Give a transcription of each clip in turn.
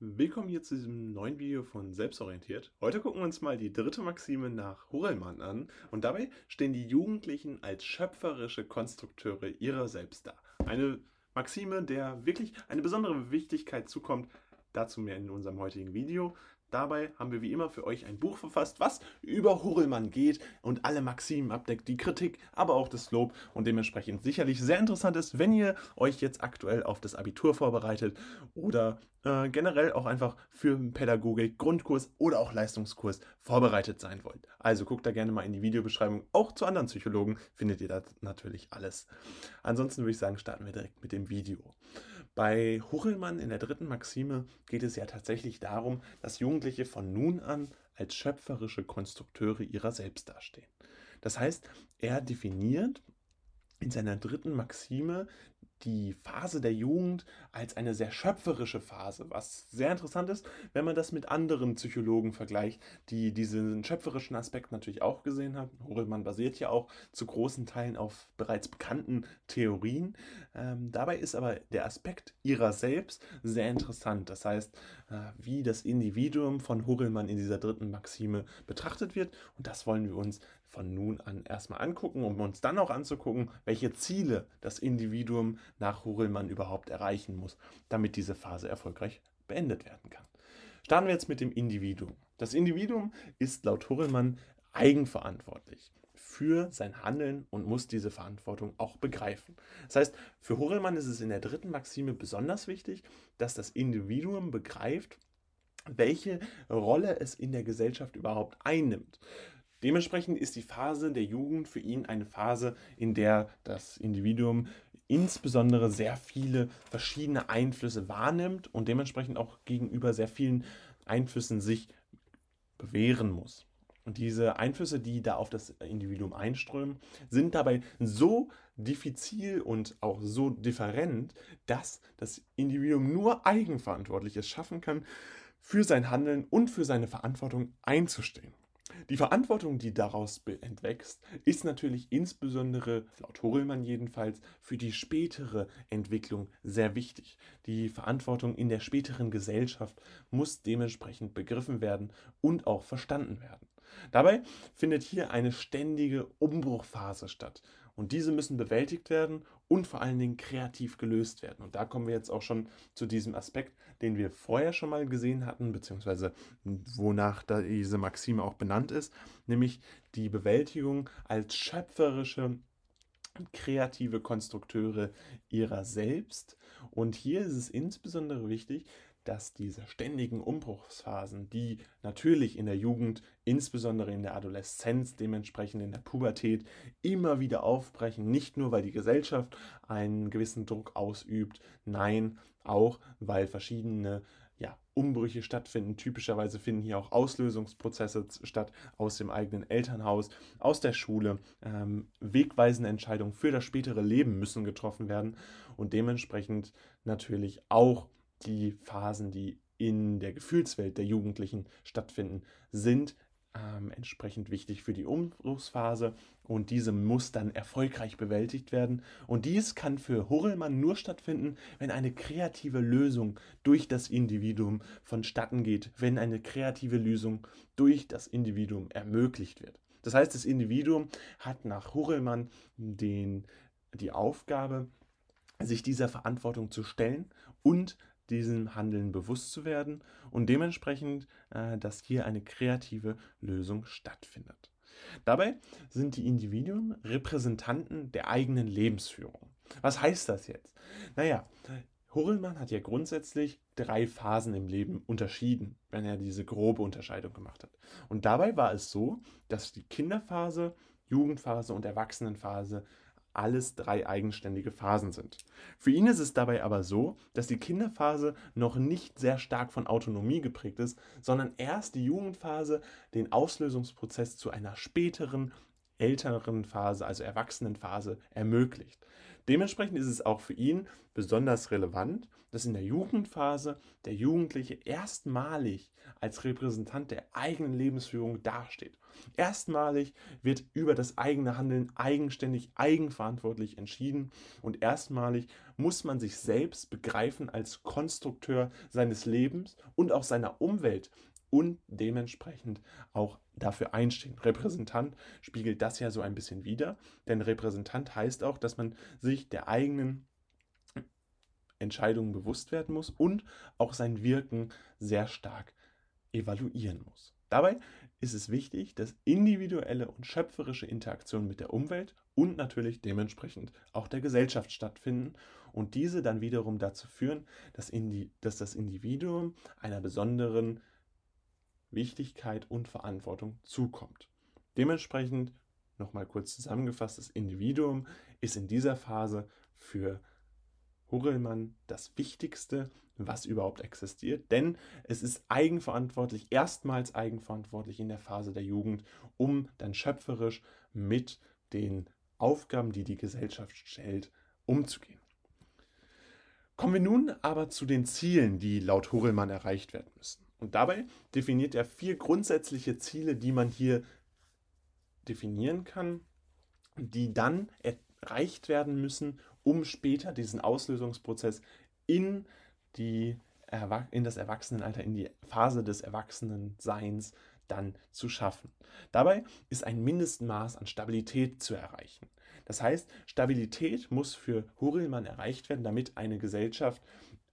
Willkommen hier zu diesem neuen Video von Selbstorientiert. Heute gucken wir uns mal die dritte Maxime nach Hurelmann an und dabei stehen die Jugendlichen als schöpferische Konstrukteure ihrer selbst dar. Eine Maxime, der wirklich eine besondere Wichtigkeit zukommt, dazu mehr in unserem heutigen Video. Dabei haben wir wie immer für euch ein Buch verfasst, was über Hurlmann geht und alle Maximen abdeckt, die Kritik, aber auch das Lob und dementsprechend sicherlich sehr interessant ist, wenn ihr euch jetzt aktuell auf das Abitur vorbereitet oder äh, generell auch einfach für Pädagogik, Grundkurs oder auch Leistungskurs vorbereitet sein wollt. Also guckt da gerne mal in die Videobeschreibung. Auch zu anderen Psychologen findet ihr da natürlich alles. Ansonsten würde ich sagen, starten wir direkt mit dem Video. Bei Huchelmann in der dritten Maxime geht es ja tatsächlich darum, dass Jugendliche von nun an als schöpferische Konstrukteure ihrer selbst dastehen. Das heißt, er definiert in seiner dritten Maxime die Phase der Jugend als eine sehr schöpferische Phase, was sehr interessant ist, wenn man das mit anderen Psychologen vergleicht, die diesen schöpferischen Aspekt natürlich auch gesehen haben. Horelmann basiert ja auch zu großen Teilen auf bereits bekannten Theorien. Ähm, dabei ist aber der Aspekt ihrer selbst sehr interessant. Das heißt, äh, wie das Individuum von Horelmann in dieser dritten Maxime betrachtet wird. Und das wollen wir uns von nun an erstmal angucken, um uns dann auch anzugucken, welche Ziele das Individuum nach Hurelmann überhaupt erreichen muss, damit diese Phase erfolgreich beendet werden kann. Starten wir jetzt mit dem Individuum. Das Individuum ist laut Hurelmann eigenverantwortlich für sein Handeln und muss diese Verantwortung auch begreifen. Das heißt, für Hurelmann ist es in der dritten Maxime besonders wichtig, dass das Individuum begreift, welche Rolle es in der Gesellschaft überhaupt einnimmt. Dementsprechend ist die Phase der Jugend für ihn eine Phase, in der das Individuum insbesondere sehr viele verschiedene Einflüsse wahrnimmt und dementsprechend auch gegenüber sehr vielen Einflüssen sich bewähren muss. Und diese Einflüsse, die da auf das Individuum einströmen, sind dabei so diffizil und auch so different, dass das Individuum nur eigenverantwortlich es schaffen kann, für sein Handeln und für seine Verantwortung einzustehen. Die Verantwortung, die daraus entwächst, ist natürlich insbesondere, laut Horelmann jedenfalls, für die spätere Entwicklung sehr wichtig. Die Verantwortung in der späteren Gesellschaft muss dementsprechend begriffen werden und auch verstanden werden. Dabei findet hier eine ständige Umbruchphase statt. Und diese müssen bewältigt werden und vor allen Dingen kreativ gelöst werden. Und da kommen wir jetzt auch schon zu diesem Aspekt, den wir vorher schon mal gesehen hatten, beziehungsweise wonach diese Maxime auch benannt ist, nämlich die Bewältigung als schöpferische kreative Konstrukteure ihrer selbst. Und hier ist es insbesondere wichtig, dass diese ständigen Umbruchsphasen, die natürlich in der Jugend, insbesondere in der Adoleszenz, dementsprechend in der Pubertät, immer wieder aufbrechen, nicht nur weil die Gesellschaft einen gewissen Druck ausübt, nein, auch weil verschiedene ja, Umbrüche stattfinden. Typischerweise finden hier auch Auslösungsprozesse statt aus dem eigenen Elternhaus, aus der Schule. Ähm, wegweisende Entscheidungen für das spätere Leben müssen getroffen werden und dementsprechend natürlich auch die Phasen, die in der Gefühlswelt der Jugendlichen stattfinden, sind ähm, entsprechend wichtig für die Umbruchsphase und diese muss dann erfolgreich bewältigt werden. Und dies kann für Hurlmann nur stattfinden, wenn eine kreative Lösung durch das Individuum vonstatten geht, wenn eine kreative Lösung durch das Individuum ermöglicht wird. Das heißt, das Individuum hat nach Hurlmann den, die Aufgabe, sich dieser Verantwortung zu stellen und diesem Handeln bewusst zu werden und dementsprechend, äh, dass hier eine kreative Lösung stattfindet. Dabei sind die Individuen Repräsentanten der eigenen Lebensführung. Was heißt das jetzt? Naja, Hurlmann hat ja grundsätzlich drei Phasen im Leben unterschieden, wenn er diese grobe Unterscheidung gemacht hat. Und dabei war es so, dass die Kinderphase, Jugendphase und Erwachsenenphase alles drei eigenständige Phasen sind. Für ihn ist es dabei aber so, dass die Kinderphase noch nicht sehr stark von Autonomie geprägt ist, sondern erst die Jugendphase den Auslösungsprozess zu einer späteren, älteren Phase, also Erwachsenenphase, ermöglicht. Dementsprechend ist es auch für ihn besonders relevant, dass in der Jugendphase der Jugendliche erstmalig als Repräsentant der eigenen Lebensführung dasteht. Erstmalig wird über das eigene Handeln eigenständig, eigenverantwortlich entschieden und erstmalig muss man sich selbst begreifen als Konstrukteur seines Lebens und auch seiner Umwelt und dementsprechend auch dafür einstehen. Repräsentant spiegelt das ja so ein bisschen wider, denn Repräsentant heißt auch, dass man sich der eigenen Entscheidungen bewusst werden muss und auch sein Wirken sehr stark evaluieren muss. Dabei ist es wichtig, dass individuelle und schöpferische Interaktionen mit der Umwelt und natürlich dementsprechend auch der Gesellschaft stattfinden und diese dann wiederum dazu führen, dass, dass das Individuum einer besonderen Wichtigkeit und Verantwortung zukommt. Dementsprechend, nochmal kurz zusammengefasst, das Individuum ist in dieser Phase für Hurelmann das Wichtigste, was überhaupt existiert, denn es ist eigenverantwortlich, erstmals eigenverantwortlich in der Phase der Jugend, um dann schöpferisch mit den Aufgaben, die die Gesellschaft stellt, umzugehen. Kommen wir nun aber zu den Zielen, die laut Hurelmann erreicht werden müssen. Und dabei definiert er vier grundsätzliche Ziele, die man hier definieren kann, die dann erreicht werden müssen, um später diesen Auslösungsprozess in, die, in das Erwachsenenalter, in die Phase des Erwachsenenseins dann zu schaffen. Dabei ist ein Mindestmaß an Stabilität zu erreichen. Das heißt, Stabilität muss für Hurilmann erreicht werden, damit eine Gesellschaft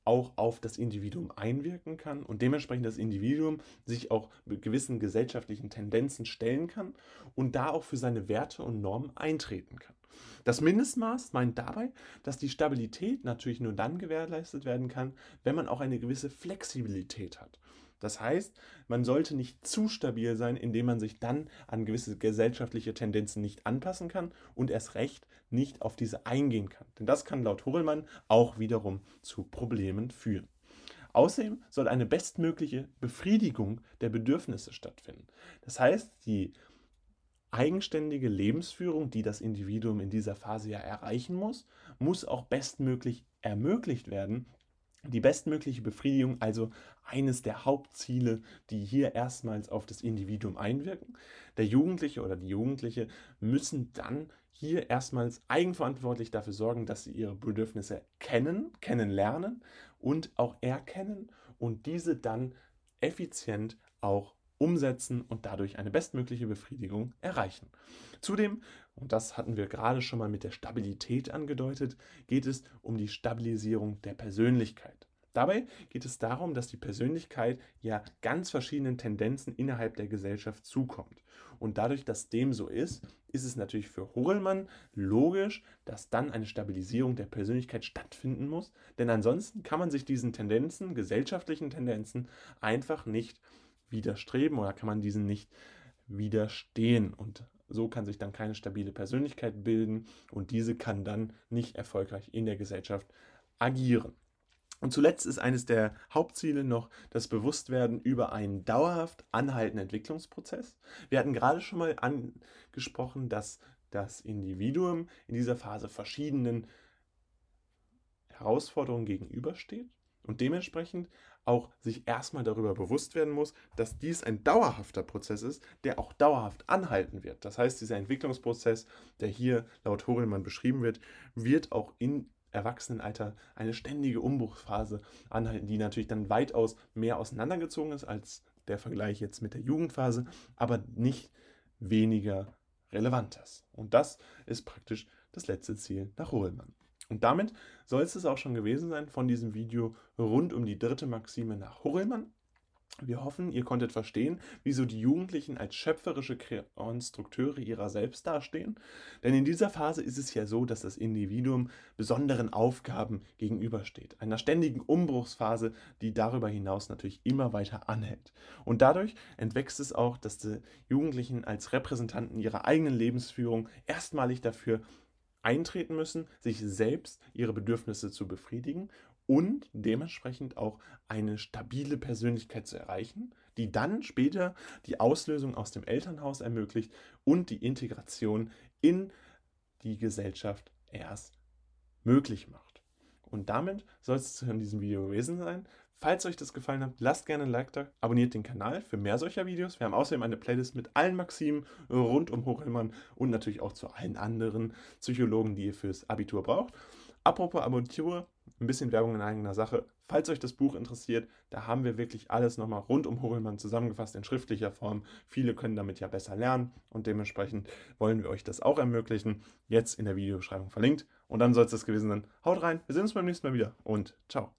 auch auf das Individuum einwirken kann und dementsprechend das Individuum sich auch gewissen gesellschaftlichen Tendenzen stellen kann und da auch für seine Werte und Normen eintreten kann. Das Mindestmaß meint dabei, dass die Stabilität natürlich nur dann gewährleistet werden kann, wenn man auch eine gewisse Flexibilität hat. Das heißt, man sollte nicht zu stabil sein, indem man sich dann an gewisse gesellschaftliche Tendenzen nicht anpassen kann und erst recht nicht auf diese eingehen kann. Denn das kann laut Horelmann auch wiederum zu Problemen führen. Außerdem soll eine bestmögliche Befriedigung der Bedürfnisse stattfinden. Das heißt, die eigenständige Lebensführung, die das Individuum in dieser Phase ja erreichen muss, muss auch bestmöglich ermöglicht werden, die bestmögliche Befriedigung, also eines der Hauptziele, die hier erstmals auf das Individuum einwirken. Der Jugendliche oder die Jugendliche müssen dann hier erstmals eigenverantwortlich dafür sorgen, dass sie ihre Bedürfnisse kennen, kennenlernen und auch erkennen und diese dann effizient auch umsetzen und dadurch eine bestmögliche Befriedigung erreichen. Zudem, und das hatten wir gerade schon mal mit der Stabilität angedeutet, geht es um die Stabilisierung der Persönlichkeit. Dabei geht es darum, dass die Persönlichkeit ja ganz verschiedenen Tendenzen innerhalb der Gesellschaft zukommt. Und dadurch, dass dem so ist, ist es natürlich für Horelmann logisch, dass dann eine Stabilisierung der Persönlichkeit stattfinden muss. Denn ansonsten kann man sich diesen Tendenzen, gesellschaftlichen Tendenzen, einfach nicht widerstreben oder kann man diesen nicht widerstehen. Und so kann sich dann keine stabile Persönlichkeit bilden und diese kann dann nicht erfolgreich in der Gesellschaft agieren. Und zuletzt ist eines der Hauptziele noch das Bewusstwerden über einen dauerhaft anhaltenden Entwicklungsprozess. Wir hatten gerade schon mal angesprochen, dass das Individuum in dieser Phase verschiedenen Herausforderungen gegenübersteht und dementsprechend auch sich erstmal darüber bewusst werden muss, dass dies ein dauerhafter Prozess ist, der auch dauerhaft anhalten wird. Das heißt, dieser Entwicklungsprozess, der hier laut Horelmann beschrieben wird, wird auch in Erwachsenenalter eine ständige Umbruchsphase anhalten, die natürlich dann weitaus mehr auseinandergezogen ist als der Vergleich jetzt mit der Jugendphase, aber nicht weniger relevant ist. Und das ist praktisch das letzte Ziel nach Horelmann. Und damit soll es auch schon gewesen sein von diesem Video rund um die dritte Maxime nach Horelmann. Wir hoffen, ihr konntet verstehen, wieso die Jugendlichen als schöpferische Konstrukteure ihrer selbst dastehen. Denn in dieser Phase ist es ja so, dass das Individuum besonderen Aufgaben gegenübersteht. Einer ständigen Umbruchsphase, die darüber hinaus natürlich immer weiter anhält. Und dadurch entwächst es auch, dass die Jugendlichen als Repräsentanten ihrer eigenen Lebensführung erstmalig dafür eintreten müssen, sich selbst ihre Bedürfnisse zu befriedigen und dementsprechend auch eine stabile Persönlichkeit zu erreichen, die dann später die Auslösung aus dem Elternhaus ermöglicht und die Integration in die Gesellschaft erst möglich macht. Und damit soll es in diesem Video gewesen sein. Falls euch das gefallen hat, lasst gerne ein Like da, abonniert den Kanal für mehr solcher Videos. Wir haben außerdem eine Playlist mit allen Maximen rund um Hochelmann und natürlich auch zu allen anderen Psychologen, die ihr fürs Abitur braucht. Apropos Abitur, ein bisschen Werbung in eigener Sache. Falls euch das Buch interessiert, da haben wir wirklich alles nochmal rund um Hochelmann zusammengefasst in schriftlicher Form. Viele können damit ja besser lernen und dementsprechend wollen wir euch das auch ermöglichen. Jetzt in der Videobeschreibung verlinkt. Und dann soll es das gewesen sein. Haut rein, wir sehen uns beim nächsten Mal wieder und ciao.